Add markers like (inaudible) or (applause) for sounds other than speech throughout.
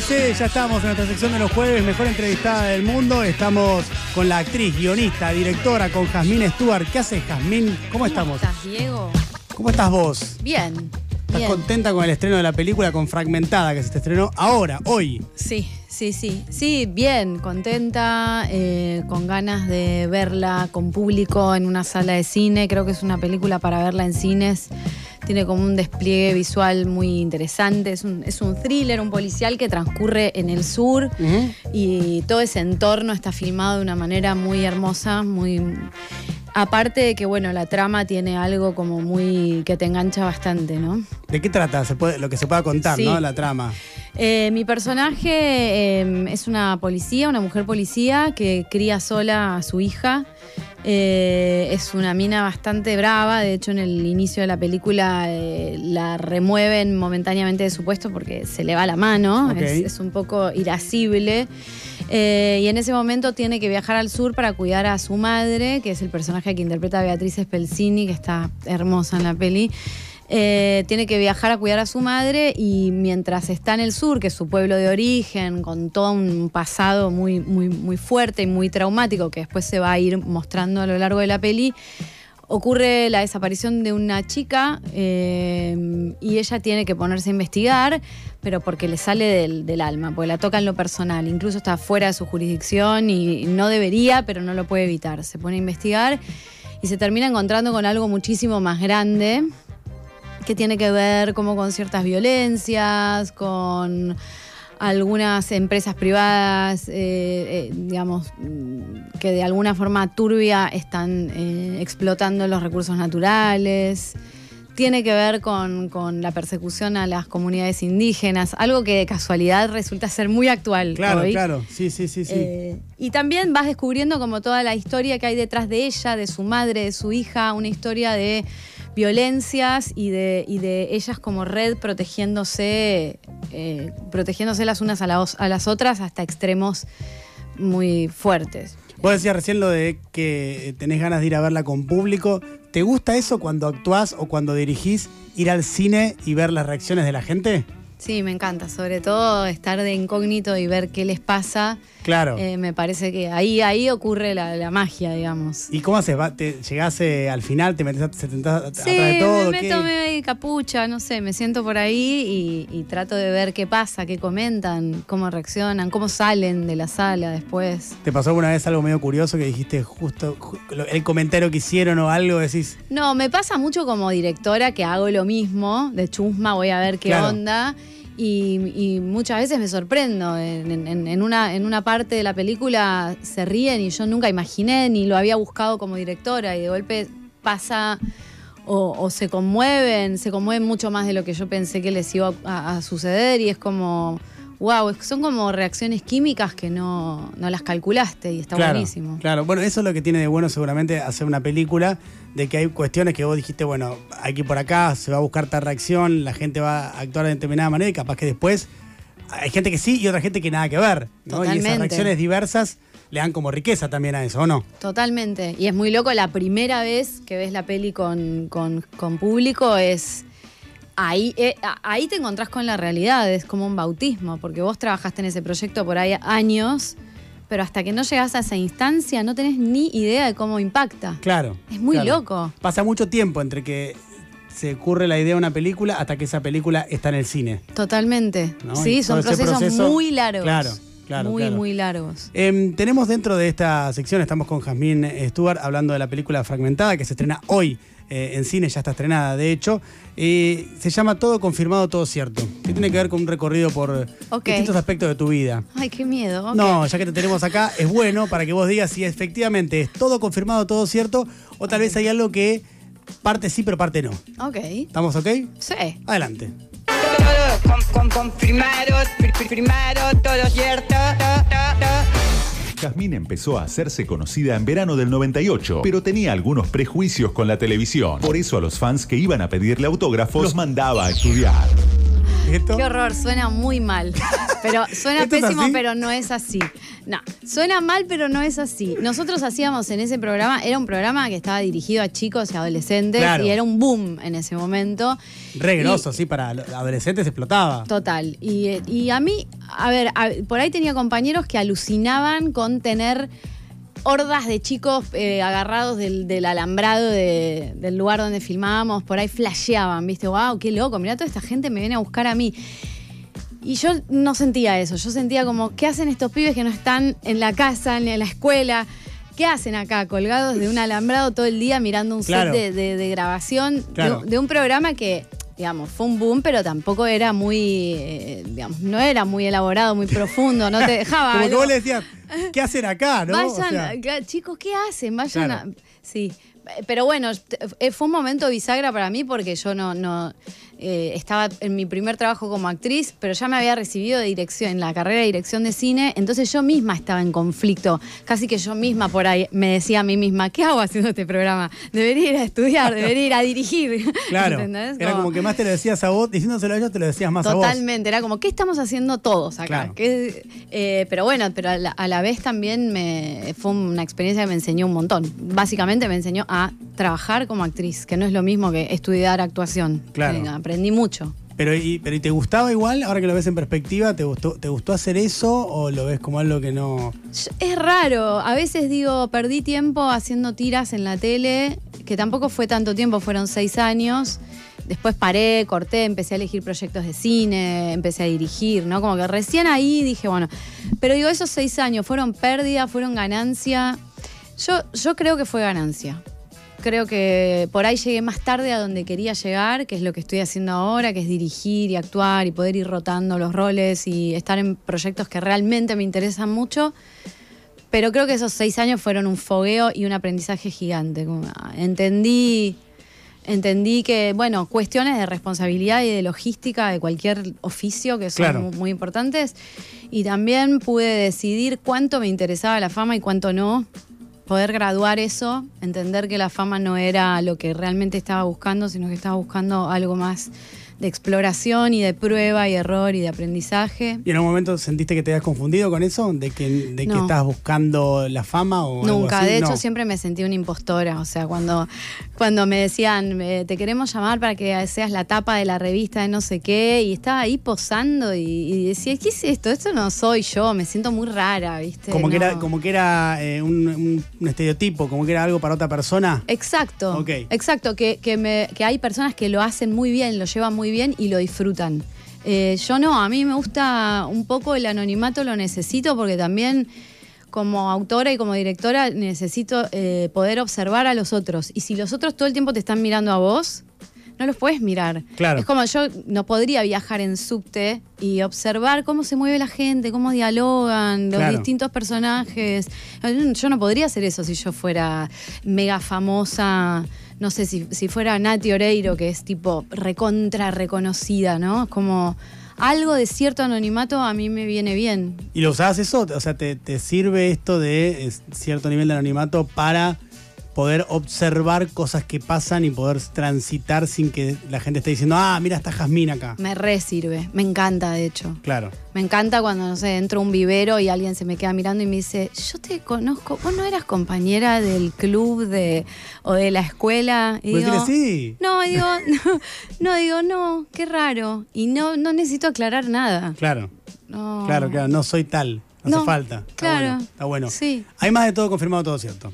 15, ya estamos en nuestra sección de los jueves, mejor entrevistada del mundo. Estamos con la actriz, guionista, directora, con Jazmín Stuart. ¿Qué haces, Jazmín? ¿Cómo estamos? ¿Cómo estás, Diego? ¿Cómo estás vos? Bien. ¿Estás bien. contenta con el estreno de la película con Fragmentada que se te estrenó ahora, hoy? Sí, sí, sí. Sí, bien, contenta, eh, con ganas de verla con público en una sala de cine. Creo que es una película para verla en cines. Tiene como un despliegue visual muy interesante. Es un, es un thriller, un policial que transcurre en el sur y todo ese entorno está filmado de una manera muy hermosa, muy... Aparte de que, bueno, la trama tiene algo como muy... que te engancha bastante, ¿no? ¿De qué trata? Se puede, lo que se pueda contar, Sí. ¿no? La trama. Eh, mi personaje eh, es una policía, una mujer policía que cría sola a su hija. Eh, es una mina bastante brava, de hecho en el inicio de la película eh, la remueven momentáneamente de su puesto porque se le va la mano, es, es un poco irascible. Eh, y en ese momento tiene que viajar al sur para cuidar a su madre, que es el personaje que interpreta Beatriz Spelzini, que está hermosa en la peli. Eh, tiene que viajar a cuidar a su madre y mientras está en el sur, que es su pueblo de origen, con todo un pasado muy, muy, muy fuerte y muy traumático que después se va a ir mostrando a lo largo de la peli, ocurre la desaparición de una chica eh, y ella tiene que ponerse a investigar, pero porque le sale del, del alma, porque la toca en lo personal, incluso está fuera de su jurisdicción y no debería, pero no lo puede evitar. Se pone a investigar y se termina encontrando con algo muchísimo más grande que tiene que ver como con ciertas violencias, con algunas empresas privadas, eh, eh, digamos, que de alguna forma turbia están eh, explotando los recursos naturales. Tiene que ver con, con la persecución a las comunidades indígenas, algo que de casualidad resulta ser muy actual. Claro, hoy. claro. Sí, sí, sí, sí. Y también vas descubriendo como toda la historia que hay detrás de ella, de su madre, de su hija, una historia de violencias y de, y de ellas como red protegiéndose, eh, protegiéndose las unas a, la a las otras hasta extremos muy fuertes. Vos decías recién lo de que tenés ganas de ir a verla con público. ¿Te gusta eso cuando actuás o cuando dirigís, ir al cine y ver las reacciones de la gente? Sí, me encanta, sobre todo estar de incógnito y ver qué les pasa. Claro. Eh, me parece que ahí, ahí ocurre la, la magia, digamos. ¿Y cómo haces? ¿Te llegás eh, al final, te metes, a- te sentás atrás Sí, de todo? me meto medio capucha, no sé, me siento por ahí y, y trato de ver qué pasa, qué comentan, cómo reaccionan, cómo salen de la sala después. ¿Te pasó alguna vez algo medio curioso que dijiste justo el comentario que hicieron o algo? Decís, No, me pasa mucho como directora que hago lo mismo, de chusma voy a ver qué Claro. onda. Y, y muchas veces me sorprendo. En, en- en una, en una parte de la película se ríen y yo nunca imaginé ni lo había buscado como directora. Y de golpe pasa o, o se conmueven, se conmueven mucho más de lo que yo pensé que les iba a, a suceder. Y es como, wow, son como reacciones químicas que no, no las calculaste y está claro, buenísimo. Claro, bueno, eso es lo que tiene de bueno seguramente hacer una película, de que hay cuestiones que vos dijiste, bueno, ir por acá, se va a buscar tal reacción, la gente va a actuar de determinada manera y capaz que después hay gente que sí y otra gente que nada que ver. ¿no? Y esas reacciones diversas le dan como riqueza también a eso, ¿o no? Totalmente. Y es muy loco, la primera vez que ves la peli con, con- con público es... Ahí, eh, ahí te encontrás con la realidad, es como un bautismo, porque vos trabajaste en ese proyecto por ahí años, pero hasta que no llegás a esa instancia no tenés ni idea de cómo impacta. Claro. Es muy claro. loco. Pasa mucho tiempo entre que se ocurre la idea de una película hasta que esa película está en el cine. Totalmente. ¿no? Sí, son procesos proceso- muy largos. Claro, claro. Muy, claro. muy largos. Em, tenemos dentro de esta sección, estamos con Jazmín Stuart hablando de la película Fragmentada que se estrena hoy eh, en cine, ya está estrenada de hecho. Eh, se llama Todo Confirmado, Todo Cierto, que tiene que ver con un recorrido por distintos aspectos de tu vida. Ay, qué miedo. No, ya que te tenemos acá, es bueno para que vos digas si efectivamente es todo confirmado, todo cierto, o tal vez hay algo que parte sí, pero parte no. Ok. ¿Estamos ok? Sí. Adelante. Con. Jazmín empezó a hacerse conocida en verano del 98, pero tenía algunos prejuicios con la televisión. Por eso a los fans que iban a pedirle autógrafos los mandaba a estudiar. Qué horror, suena muy mal. (laughs) Pero suena ¿Esto es pésimo, pero no es así. No, suena mal, pero no es así. Nosotros hacíamos en ese programa, era un programa que estaba dirigido a chicos y adolescentes Claro. y era un boom en ese momento. Re Y- grosso, sí, para adolescentes explotaba. Total. Y, eh, y a mí, a ver, a- por ahí tenía compañeros que alucinaban con tener hordas de chicos eh, agarrados del, del alambrado de- del lugar donde filmábamos, por ahí flasheaban, ¿viste? ¡Wow! ¡Qué loco! Mirá, toda esta gente me viene a buscar a mí. Y yo no sentía eso, yo sentía como, ¿qué hacen estos pibes que no están en la casa, ni en la escuela? ¿Qué hacen acá, colgados de un alambrado todo el día mirando un Claro. set de, de- de grabación de, un programa que, digamos, fue un boom, pero tampoco era muy, eh, digamos, no era muy elaborado, muy profundo, no te dejaba. (laughs) Como que algo. vos le decías, ¿qué hacen acá? (laughs) ¿no? O Vayan, sea, chicos, ¿qué hacen? Vayan Claro. a. Sí. Pero bueno, eh, fue un momento bisagra para mí porque yo no, no eh, estaba en mi primer trabajo como actriz, pero ya me había recibido de dirección, en la carrera de dirección de cine, entonces yo misma estaba en conflicto. Casi que yo misma por ahí me decía a mí misma, ¿qué hago haciendo este programa? Debería ir a estudiar, debería ir a dirigir. (laughs) claro. ¿Entendés? Era como que más te lo decías a vos, diciéndoselo a ellos, te lo decías más a vos. Totalmente, era como, ¿qué estamos haciendo todos acá? Claro. ¿Qué- eh, pero bueno, pero a la, a la vez también me, fue una experiencia que me enseñó un montón. Básicamente me enseñó a trabajar como actriz, que no es lo mismo que estudiar actuación. Claro. Eh, aprendí mucho. Pero y, pero ¿y te gustaba igual? Ahora que lo ves en perspectiva, ¿te gustó, ¿te gustó hacer eso o lo ves como algo que no...? Es raro, a veces digo, perdí tiempo haciendo tiras en la tele, que tampoco fue tanto tiempo, fueron seis años. Después paré, corté, empecé a elegir proyectos de cine, empecé a dirigir, ¿no? Como que recién ahí dije, bueno, pero digo, esos seis años fueron pérdida, fueron ganancia. Yo, yo creo que fue ganancia. Creo que por ahí llegué más tarde a donde quería llegar, que es lo que estoy haciendo ahora, que es dirigir y actuar y poder ir rotando los roles y estar en proyectos que realmente me interesan mucho. Pero creo que esos seis años fueron un fogueo y un aprendizaje gigante. Ah, Entendí, entendí que, bueno, cuestiones de responsabilidad y de logística de cualquier oficio que son Claro. muy importantes. Y también pude decidir cuánto me interesaba la fama y cuánto no. Poder graduar eso, entender que la fama no era lo que realmente estaba buscando, sino que estaba buscando algo más de exploración y de prueba y error y de aprendizaje. ¿Y en algún momento sentiste que te habías confundido con eso? ¿De que, de que estabas buscando la fama o algo Nunca, así? de hecho No. siempre me sentí una impostora, o sea, cuando, cuando me decían, eh, te queremos llamar para que seas la tapa de la revista de no sé qué, y estaba ahí posando y, y decía, ¿qué es esto? Esto no soy yo, me siento muy rara, ¿viste? Como que era, como que era eh, un, un- un estereotipo, como que era algo para otra persona. Exacto, Ok. exacto, que, que, me- que hay personas que lo hacen muy bien, lo llevan muy bien y lo disfrutan. Eh, yo no, a mí me gusta un poco el anonimato, lo necesito porque también como autora y como directora necesito eh, poder observar a los otros. Y si los otros todo el tiempo te están mirando a vos, no los puedes mirar. Claro. Es como yo no podría viajar en subte y observar cómo se mueve la gente, cómo dialogan, los Claro. distintos personajes. Yo no podría hacer eso si yo fuera mega famosa. No sé, si, si fuera Nati Oreiro, que es tipo recontra reconocida, ¿no? Como algo de cierto anonimato a mí me viene bien. ¿Y lo usabas eso? O sea, ¿te, sirve esto de cierto nivel de anonimato para poder observar cosas que pasan y poder transitar sin que la gente esté diciendo, ah, mira, está Jazmín acá? Me re sirve, me encanta de hecho. Claro. Me encanta cuando, no sé, entro a un vivero y alguien se me queda mirando y me dice, yo te conozco, vos no eras compañera del club de, o de la escuela. Y Vos digo, decirle, sí. No, (laughs) digo, no, no, digo, no, qué raro. Y no, no necesito aclarar nada. Claro, No. claro, claro, no soy tal. No, hace falta. Está claro. bueno, Está bueno. Sí. Hay más de todo confirmado, todo cierto.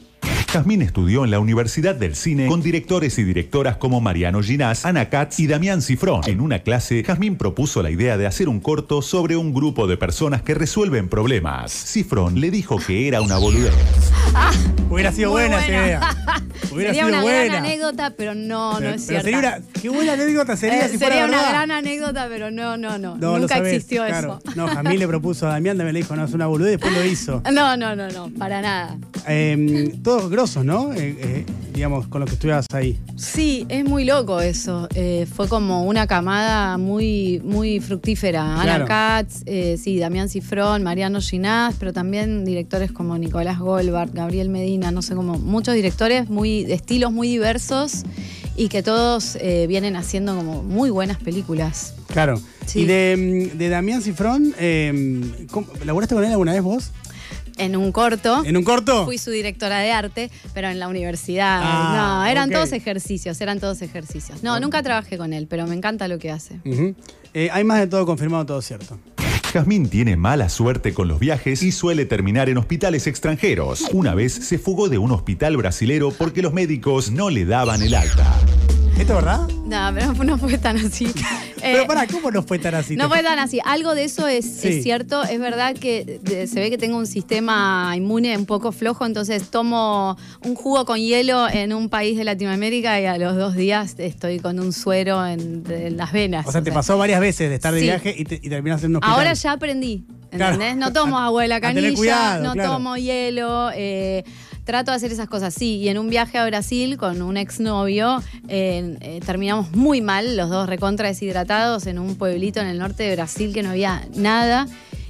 Jazmín estudió en la Universidad del Cine con directores y directoras como Mariano Ginás, Ana Katz y Damián Cifrón. En una clase, Jazmín propuso la idea de hacer un corto sobre un grupo de personas que resuelven problemas. Cifrón le dijo que era una boludez. (laughs) Hubiera sido Muy buena esa buena. idea. (laughs) Hubiera sería sido una buena. gran anécdota, pero no, no es pero cierto. sería una, qué buena anécdota sería si fuera sería una verdad. gran anécdota, pero no, no, no. Nunca sabés, existió claro. eso. No, Jamil le propuso a Damián, Damián le dijo, no, es una boludez, después lo hizo. (laughs) No, no, no, no, para nada. Eh, todos grosos, ¿no? Eh, eh, digamos, con los que estuvieras ahí. Sí, es muy loco eso. Eh, fue como una camada muy, muy fructífera. Claro. Ana Katz, eh, sí, Damián Cifrón, Mariano Ginás, pero también directores como Nicolás Goldbart, Gabriel Medina, no sé cómo, muchos directores muy, de estilos muy diversos y que todos eh, vienen haciendo como muy buenas películas. Claro. Sí. Y de, mm, de Damián Cifrón, eh, ¿cómo- ¿laburaste con él alguna vez vos? En un corto. ¿En un corto? Fui su directora de arte, pero en la universidad. Ah, no, eran todos ejercicios, eran todos ejercicios. No, nunca trabajé con él, pero me encanta lo que hace. Eh, hay más de todo confirmado, todo cierto. Jazmín tiene mala suerte con los viajes y suele terminar en hospitales extranjeros. Una vez se fugó de un hospital brasilero porque los médicos no le daban el alta. ¿Esto es verdad? No, pero no fue tan así. Pero Eh, pará, ¿cómo no fue tan así? No fue tan así. Algo de eso es, Sí. es cierto. Es verdad que se ve que tengo un sistema inmune un poco flojo, entonces tomo un jugo con hielo en un país de Latinoamérica y a los dos días estoy con un suero en, las venas. O sea, te pasó varias veces de estar de Sí. viaje y, te, y terminaste en un hospital. Ahora ya aprendí. Claro. ¿Entendés? No tomo (laughs) agua de la canilla, cuidado, no claro. tomo hielo. eh, trato de hacer esas cosas, sí. Y en un viaje a Brasil con un exnovio eh, eh, terminamos muy mal, los dos recontra deshidratados en un pueblito en el norte de Brasil que no había nada.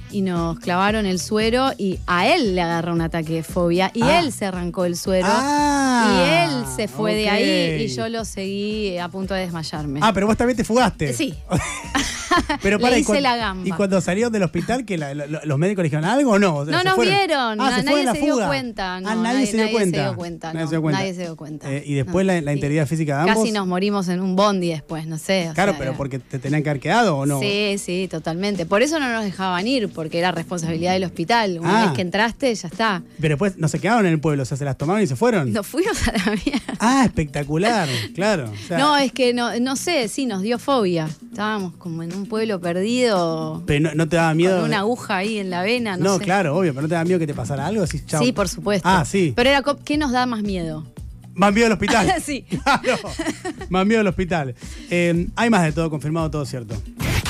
Y nos clavaron el suero y a él le agarró un ataque de fobia y Ah. él se arrancó el suero. Ah, y él se fue de ahí y yo lo seguí a punto de desmayarme. Ah, pero vos también te fugaste. Sí. (laughs) Pero Le para, y hice cuan- la gamba. ¿Y cuando salieron del hospital, que la- lo- los médicos le dijeron algo o no? No ¿se nos fueron? vieron, Ah, se nadie se dio. No, ah, nadie, se dio cuenta. se dio cuenta. Nadie no, se dio cuenta. nadie se dio cuenta. Eh, y después No, la, sí. integridad física de ambos. Casi nos morimos en un bondi después, no sé. o Claro, sea, pero era- porque te tenían que haber quedado o no. Sí, sí, totalmente. Por eso no nos dejaban ir, porque era responsabilidad del hospital. Una Ah. vez que entraste, ya está. Pero después no se quedaron en el pueblo, o sea, se las tomaron y se fueron. Nos fuimos a la mierda. Ah, espectacular, claro. o sea, No, es que no, no sé, sí, nos dio fobia. Estábamos como en un pueblo perdido, pero no, no te daba miedo. con una aguja ahí en la vena, no, No, sé. claro, obvio, pero no te daba miedo que te pasara algo. Decís, chao. Sí, por supuesto. Ah, sí. Pero era, ¿qué nos da más miedo? Más miedo al hospital. (laughs) Sí. (laughs) Claro. Más miedo al hospital. Eh, hay más de todo confirmado, todo cierto.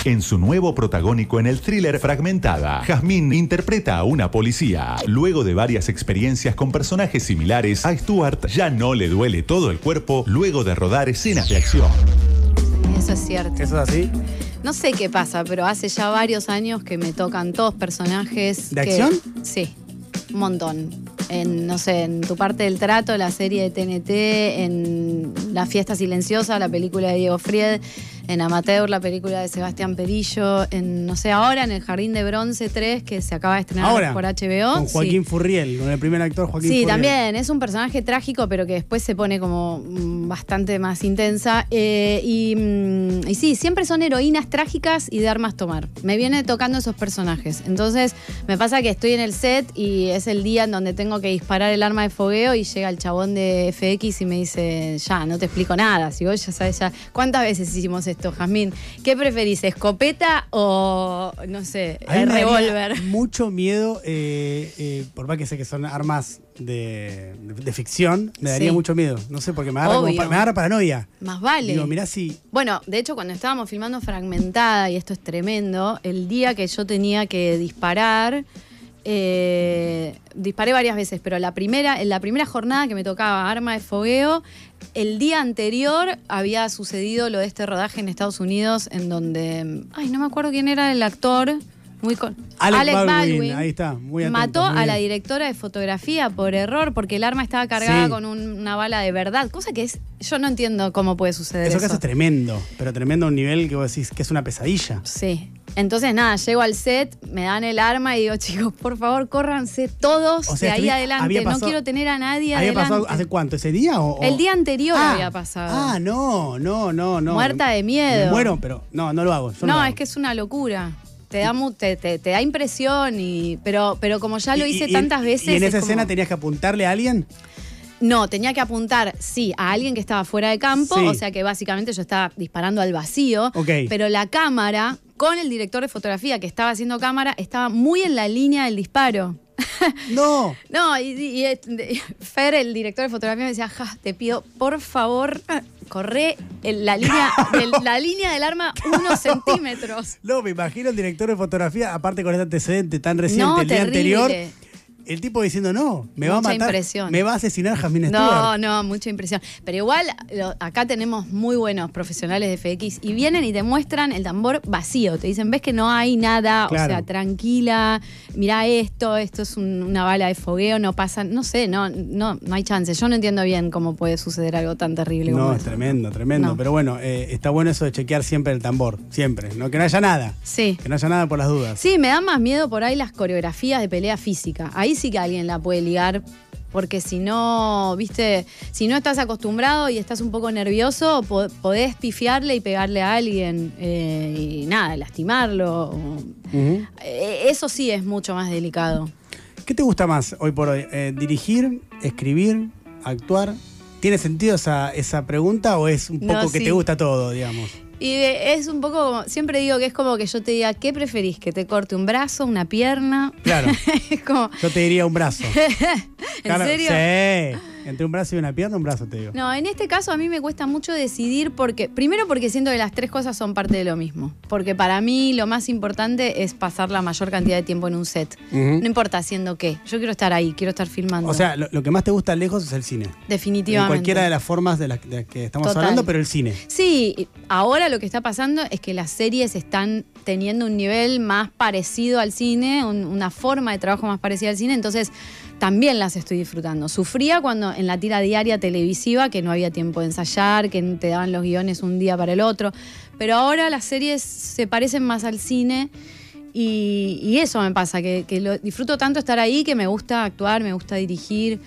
En su nuevo protagónico en el thriller Fragmentada, Jazmín interpreta a una policía. Luego de varias experiencias con personajes similares, a Stuart ya no le duele todo el cuerpo luego de rodar escenas de acción. Eso es cierto. ¿Eso es así? No sé qué pasa, pero hace ya varios años que me tocan todos personajes. ¿De que- acción? Sí, un montón. En, no sé, en tu parte del trato, la serie de TNT, en La fiesta silenciosa, la película de Diego Fried, en Amateur, la película de Sebastián Perillo, en, no sé, ahora en El Jardín de Bronce 3, que se acaba de estrenar Ahora. por HBO. Con Joaquín Sí. Furriel, con el primer actor Joaquín Sí, Furriel. también es un personaje trágico, pero que después se pone como mm, bastante más intensa. Eh, y, mm, y sí, siempre son heroínas trágicas y de armas tomar. Me viene tocando esos personajes. Entonces, me pasa que estoy en el set y es el día en donde tengo que disparar el arma de fogueo y llega el chabón de FX y me dice, ya, no te explico nada. Si vos ya sabes ya. ¿Cuántas veces hicimos esto, Jazmín? ¿Qué preferís, escopeta o, no sé, el revólver? Mucho miedo, eh, eh, por más que sé que son armas de, de- de ficción, me daría Sí. mucho miedo. No sé, porque me agarra, como me agarra paranoia. Más vale. Digo, mirá si. Bueno, de hecho, cuando estábamos filmando Fragmentada, y esto es tremendo, el día que yo tenía que disparar, eh, disparé varias veces, pero la primera, en la primera jornada que me tocaba arma de fogueo, el día anterior había sucedido lo de este rodaje en Estados Unidos, en donde, ay, no me acuerdo quién era el actor. Muy con, Alec Baldwin, ahí está, muy atento, mató muy a la directora de fotografía por error porque el arma estaba cargada Sí. con un- una bala de verdad, cosa que es yo no entiendo cómo puede suceder Eso eso. hace es tremendo, pero tremendo a un nivel que vos decís que es una pesadilla. Sí. Entonces, nada, llego al set, me dan el arma y digo, chicos, por favor, córranse todos O sea, de ahí adelante. no quiero tener a nadie ¿Había adelante. pasado hace cuánto? ¿Ese día? O, o- El día anterior Ah, había pasado. Ah, no, no, no, no. Muerta de miedo. Muero, pero no, no lo hago. yo no, lo es que es una locura. Te da, te, te- te da impresión, y, pero, pero como ya lo hice y- tantas veces. ¿Y en es esa como- escena tenías que apuntarle a alguien? No, tenía que apuntar, sí, a alguien que estaba fuera de campo, Sí. o sea que básicamente yo estaba disparando al vacío, Ok. pero la cámara, con el director de fotografía que estaba haciendo cámara, estaba muy en la línea del disparo. (laughs) No. No, y, y- y- de- Fer, el director de fotografía, me decía, ja, te pido, por favor, corre en la línea, del, la línea del arma (laughs) unos centímetros. No, me imagino el director de fotografía, aparte con este antecedente tan reciente, el día terrible. anterior. El tipo diciendo, no, me va a matar. impresión. Me va a asesinar Jasmine No, Stewart. no, mucha impresión. Pero igual, lo- acá tenemos muy buenos profesionales de FX y vienen y te muestran el tambor vacío. Te dicen, ves que no hay nada, Claro. o sea, tranquila, mira esto, esto es un- una bala de fogueo, no pasa, no sé, no, no, no hay chance. Yo no entiendo bien cómo puede suceder algo tan terrible como No, es eso. tremendo, tremendo. No. Pero bueno, eh, está bueno eso de chequear siempre el tambor, siempre. ¿no? Que no haya nada. Sí. Que no haya nada por las dudas. Sí, me da más miedo por ahí las coreografías de pelea física. Ahí sí que alguien la puede ligar. Porque si no, viste, si no estás acostumbrado y estás un poco nervioso, po- podés pifiarle y pegarle a alguien eh, y nada, lastimarlo. Eh, Eso sí es mucho más delicado. ¿Qué te gusta más hoy por hoy? Eh, ¿Dirigir, escribir, actuar? ¿Tiene sentido esa, esa pregunta o es un No, poco que sí. te gusta todo, digamos? Y es un poco como, siempre digo que es como que yo te diga, ¿qué preferís? ¿Que te corte un brazo, una pierna? Claro. (laughs) es como, Yo te diría un brazo. (laughs) ¿en Claro, serio? Sí. Entre un brazo y una pierna, un brazo te digo. No, en este caso a mí me cuesta mucho decidir porque, primero porque siento que las tres cosas son parte de lo mismo. Porque para mí lo más importante es pasar la mayor cantidad de tiempo en un set. No importa haciendo qué. Yo quiero estar ahí, quiero estar filmando. O sea, lo, lo que más te gusta lejos es el cine. En definitivamente. cualquiera de las formas de las, de las que estamos Total. hablando, pero el cine. Sí, ahora lo que está pasando es que las series están teniendo un nivel más parecido al cine, un- una forma de trabajo más parecida al cine, entonces también las estoy disfrutando. Sufría cuando en la tira diaria televisiva, que no había tiempo de ensayar, que te daban los guiones un día para el otro, pero ahora las series se parecen más al cine. Y, eso me pasa, que, que lo, disfruto tanto estar ahí que me gusta actuar, me gusta dirigir.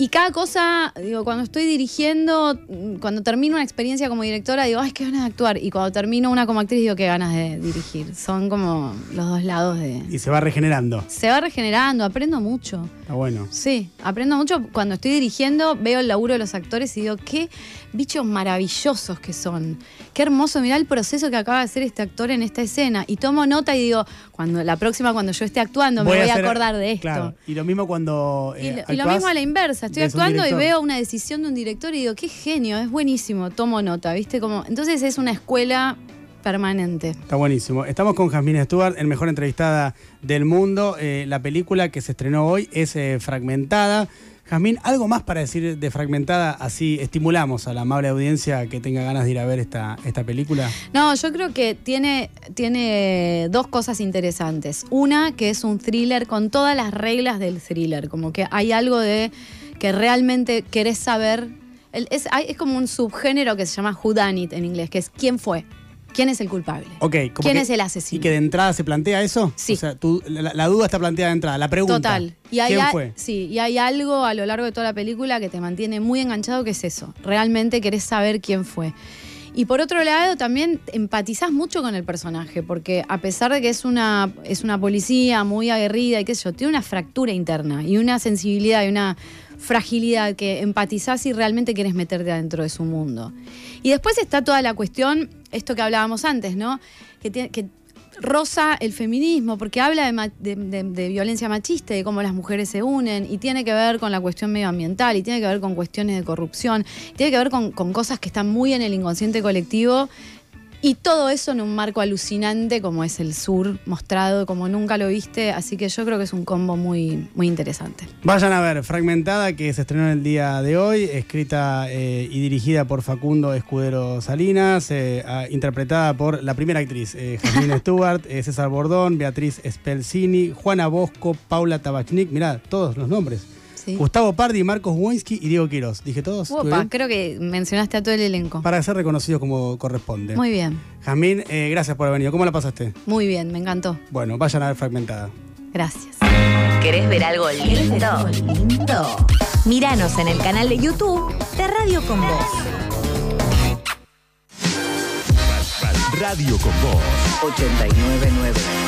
Y cada cosa, digo, cuando estoy dirigiendo, mm, cuando termino una experiencia como directora, digo, ay, qué ganas de actuar. Y cuando termino una como actriz, digo, qué ganas de dirigir. Son como los dos lados de... Y se va regenerando. Se va regenerando, aprendo mucho. Está bueno. Sí, aprendo mucho. Cuando estoy dirigiendo, veo el laburo de los actores y digo, qué bichos maravillosos que son. Qué hermoso, mirá el proceso que acaba de hacer este actor en esta escena. Y tomo nota y digo, cuando la próxima, cuando yo esté actuando, me voy a hacer- acordar de esto. Claro. Y lo mismo cuando. Y, eh, lo, y lo mismo a la inversa, estoy actuando y veo una decisión de un director y digo, qué genio, es buenísimo, tomo nota, ¿viste? Como, entonces es una escuela permanente. Está buenísimo. Estamos con Jasmine Stewart, el mejor entrevistada del mundo. Eh, la película que se estrenó hoy es eh, Fragmentada. Jazmín, ¿algo más para decir de Fragmentada? Así estimulamos a la amable audiencia que tenga ganas de ir a ver esta, esta película. No, yo creo que tiene, tiene dos cosas interesantes. Una, que es un thriller con todas las reglas del thriller, como que hay algo de que realmente querés saber. El- es, hay- es como un subgénero que se llama Whodunit en inglés, que es quién fue, quién es el culpable. Ok, como ¿Quién que- es el asesino? ¿Y que de entrada se plantea eso? Sí. O sea, tú- la, la duda está planteada de entrada, la pregunta. Total. Y hay, ¿Quién a- fue? Sí, y hay algo a lo largo de toda la película que te mantiene muy enganchado, que es eso. Realmente querés saber quién fue. Y por otro lado, también empatizás mucho con el personaje, porque a pesar de que es una, es una policía muy aguerrida y qué sé yo, tiene una fractura interna y una sensibilidad y una fragilidad que empatizás y realmente querés meterte adentro de su mundo. Y después está toda la cuestión, esto que hablábamos antes, ¿no? Que, tiene, que el feminismo, porque habla de, de- violencia machista de cómo las mujeres se unen, y tiene que ver con la cuestión medioambiental, y tiene que ver con cuestiones de corrupción, tiene que ver con cosas que están muy en el inconsciente colectivo, y todo eso en un marco alucinante como es el sur, mostrado como nunca lo viste, así que yo creo que es un combo muy, muy interesante. Vayan a ver Fragmentada, que se estrenó el día de hoy, escrita eh, y dirigida por Facundo Escudero Salinas, eh, interpretada por la primera actriz, eh, Jasmine (laughs) Stewart, eh, César Bordón, Beatriz Spelcini, Juana Bosco, Paula Tabachnik, mirá, todos los nombres. Sí. Gustavo Pardi, Marcos Wojnski y Diego Quiroz. ¿Dije todos? ¿Estuve Opa, creo que mencionaste a todo el elenco. Para ser reconocidos como corresponde. Muy bien, Jazmín, eh, gracias por haber venido. ¿Cómo la pasaste? muy bien, me encantó. Bueno, vayan a ver Fragmentada. Gracias. ¿Querés ver algo lindo? lindo? Míranos en el canal de YouTube de Radio con Voz. Radio con Voz. 899